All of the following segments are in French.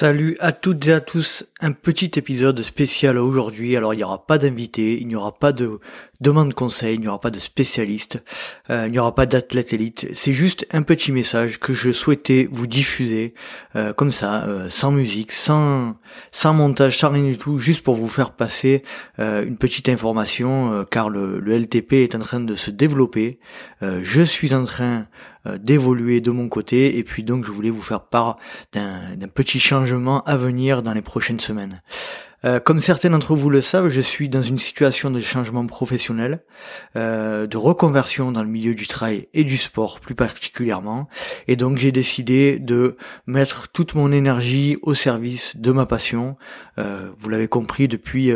Salut à toutes et à tous, un petit épisode spécial aujourd'hui. Alors il n'y aura pas d'invité, il n'y aura pas de demande conseil, il n'y aura pas de spécialiste, euh, il n'y aura pas d'athlète élite. C'est juste un petit message que je souhaitais vous diffuser euh, comme ça, euh, sans musique, sans sans montage, sans rien du tout, juste pour vous faire passer une petite information, car le, le, LTP est en train de se développer. je suis en train d'évoluer de mon côté et puis donc je voulais vous faire part d'un petit changement à venir dans les prochaines semaines. Euh, comme certains d'entre vous le savent, je suis dans une situation de changement professionnel, euh, de reconversion dans le milieu du travail et du sport plus particulièrement, et donc j'ai décidé de mettre toute mon énergie au service de ma passion. Euh, vous l'avez compris depuis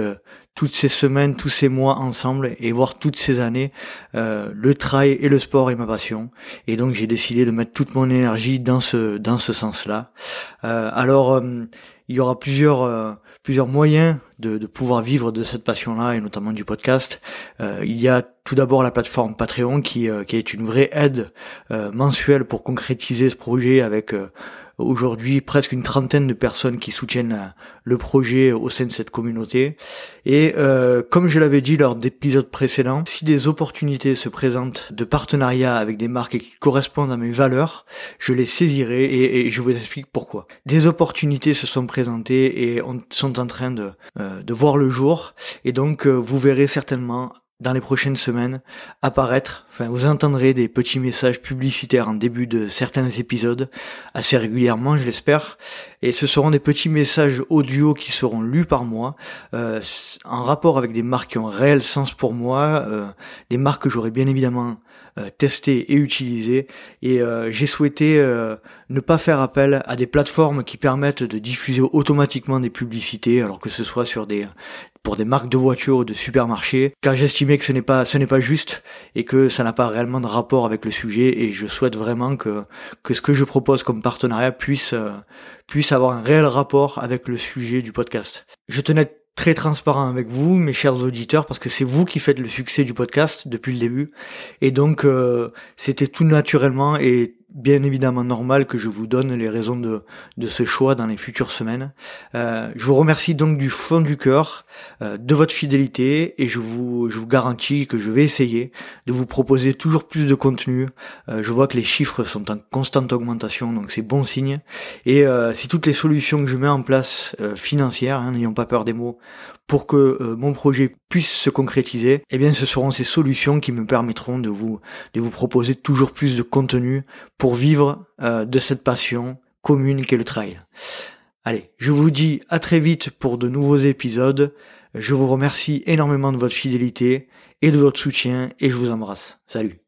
toutes ces semaines, tous ces mois ensemble, et voir toutes ces années, le travail et le sport est ma passion, et donc j'ai décidé de mettre toute mon énergie dans ce dans ce sens-là. alors il y aura plusieurs euh, plusieurs moyens de, pouvoir vivre de cette passion-là et notamment du podcast. Euh, il y a tout d'abord la plateforme Patreon qui, euh, qui est une vraie aide mensuelle pour concrétiser ce projet avec aujourd'hui presque une trentaine de personnes qui soutiennent euh, le projet au sein de cette communauté. Et euh, comme je l'avais dit lors d'épisodes précédents, si des opportunités se présentent de partenariat avec des marques qui correspondent à mes valeurs, je les saisirai et, je vous explique pourquoi. Des opportunités se sont présentées et sont en train de, euh, de voir le jour. Et donc vous verrez certainement dans les prochaines semaines apparaître, enfin vous entendrez des petits messages publicitaires en début de certains épisodes, assez régulièrement je l'espère, et ce seront des petits messages audio qui seront lus par moi, euh, en rapport avec des marques qui ont réel sens pour moi, euh, des marques que j'aurais bien évidemment euh, testé et utilisé et j'ai souhaité ne pas faire appel à des plateformes qui permettent de diffuser automatiquement des publicités alors que ce soit sur des pour des marques de voitures ou de supermarchés car j'estimais que ce n'est pas ce n'est pas juste et que ça n'a pas réellement de rapport avec le sujet et je souhaite vraiment que que ce que je propose comme partenariat puisse puisse avoir un réel rapport avec le sujet du podcast. Je tenais très transparent avec vous, mes chers auditeurs, parce que c'est vous qui faites le succès du podcast depuis le début. Et donc, euh, c'était tout naturellement et bien évidemment normal que je vous donne les raisons de, de ce choix dans les futures semaines. Euh, je vous remercie donc du fond du cœur euh, de votre fidélité et je vous, je vous garantis que je vais essayer de vous proposer toujours plus de contenu. Euh, je vois que les chiffres sont en constante augmentation, donc c'est bon signe. Et euh, si toutes les solutions que je mets en place euh, financières, hein, n'ayons pas peur des mots, pour que euh, mon projet puisse se concrétiser, eh bien ce seront ces solutions qui me permettront de vous de vous proposer toujours plus de contenu pour vivre euh, de cette passion commune qu'est le trail. Allez, je vous dis à très vite pour de nouveaux épisodes. Je vous remercie énormément de votre fidélité et de votre soutien et je vous embrasse. Salut